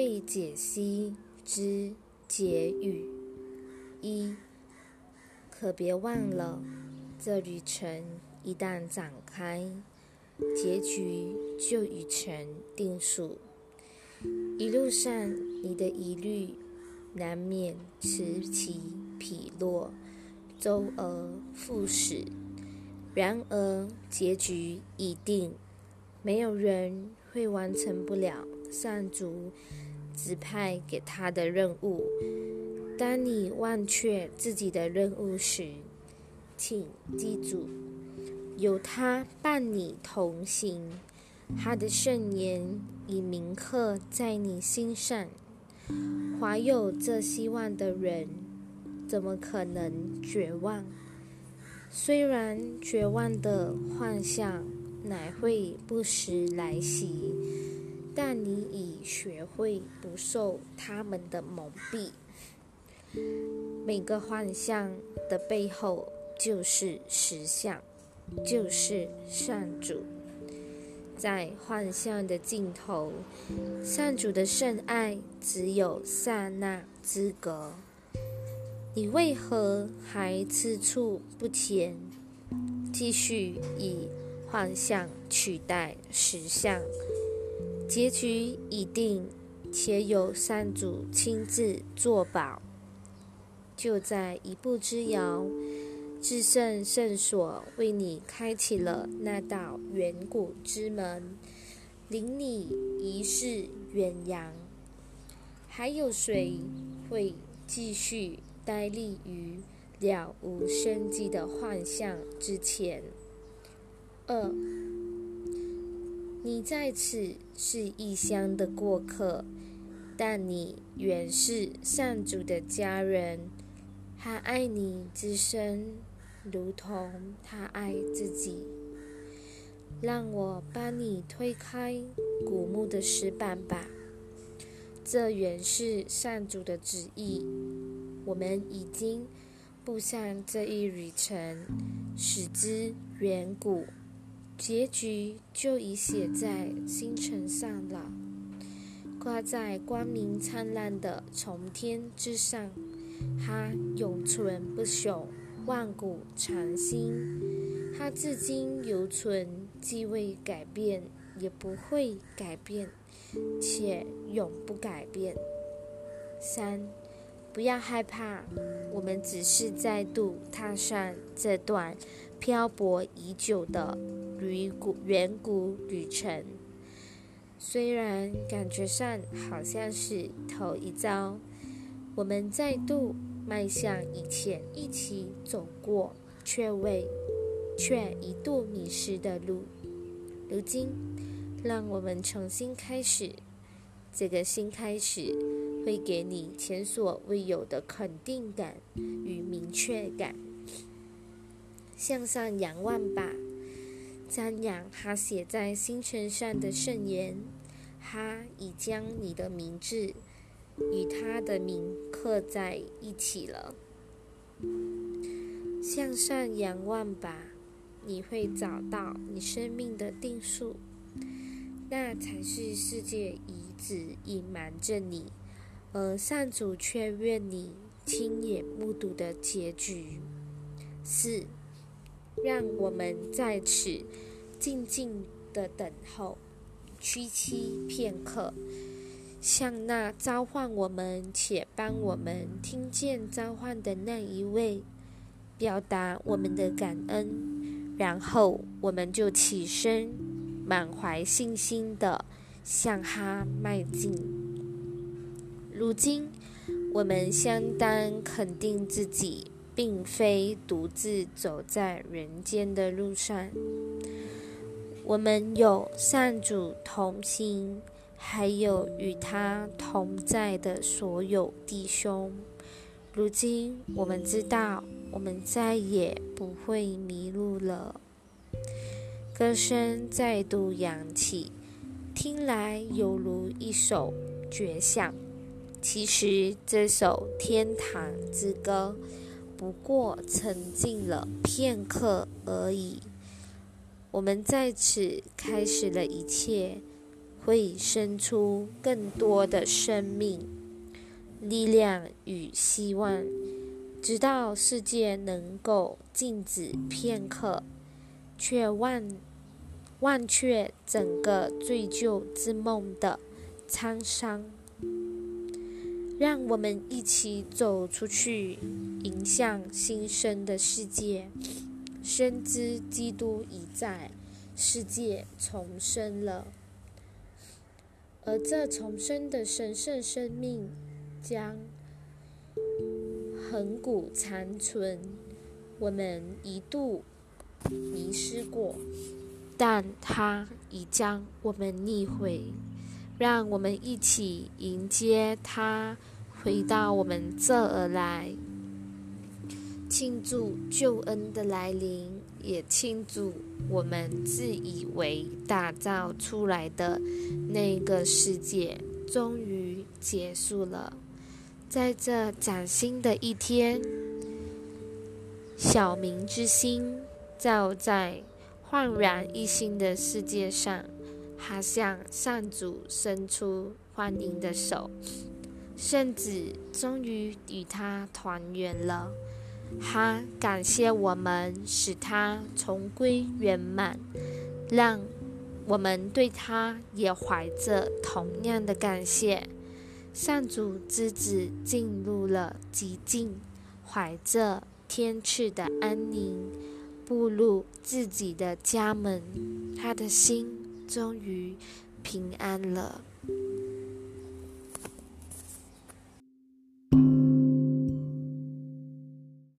被解析之结语一，可别忘了，这旅程一旦展开，结局就已成定数。一路上你的疑虑难免此起彼落，周而复始。然而结局已定，没有人会完成不了。上主指派给他的任务。当你忘却自己的任务时，请记住，有他伴你同行，他的圣言已铭刻在你心上。怀有这希望的人，怎么可能绝望？虽然绝望的幻象乃会不时来袭。但你已学会不受他们的蒙蔽。每个幻象的背后就是实相，就是善主。在幻象的尽头，善主的圣爱只有刹那之隔。你为何还吃醋不前？继续以幻象取代实相？结局已定，且有三主亲自作保。就在一步之遥，至圣圣所为你开启了那道远古之门，领你一世远扬。还有谁会继续呆立于了无生机的幻象之前？二。你在此是异乡的过客，但你原是上主的家人。他爱你之深，如同他爱自己。让我帮你推开古墓的石板吧，这原是上主的旨意。我们已经步上这一旅程，使之远古。结局就已写在星辰上了，挂在光明灿烂的从天之上，它永存不朽，万古长新。它至今犹存，既未改变，也不会改变，且永不改变。三，不要害怕，我们只是再度踏上这段漂泊已久的。旅古远古旅程，虽然感觉上好像是头一遭，我们再度迈向以前一起走过却未却一度迷失的路。如今，让我们重新开始。这个新开始会给你前所未有的肯定感与明确感。向上仰望吧。瞻仰他写在星辰上的圣言，他已将你的名字与他的名刻在一起了。向上仰望吧，你会找到你生命的定数，那才是世界一直隐瞒着你，而上主却愿你亲眼目睹的结局。四。让我们在此静静的等候，屈膝片刻，向那召唤我们且帮我们听见召唤的那一位表达我们的感恩，然后我们就起身，满怀信心的向他迈进。如今，我们相当肯定自己。并非独自走在人间的路上，我们有善主同行，还有与他同在的所有弟兄。如今我们知道，我们再也不会迷路了。歌声再度扬起，听来犹如一首绝响。其实这首天堂之歌。不过沉浸了片刻而已。我们在此开始了一切，会生出更多的生命、力量与希望，直到世界能够静止片刻，却忘忘却整个醉酒之梦的沧桑。让我们一起走出去，迎向新生的世界。深知基督已在，世界重生了，而这重生的神圣生命将恒古长存。我们一度迷失过，但它已将我们逆回。让我们一起迎接他回到我们这儿来，庆祝救恩的来临，也庆祝我们自以为打造出来的那个世界终于结束了。在这崭新的一天，小明之心照在焕然一新的世界上。他向上主伸出欢迎的手，圣子终于与他团圆了。他感谢我们，使他重归圆满，让我们对他也怀着同样的感谢。上主之子进入了极静，怀着天赐的安宁，步入自己的家门，他的心。终于平安了。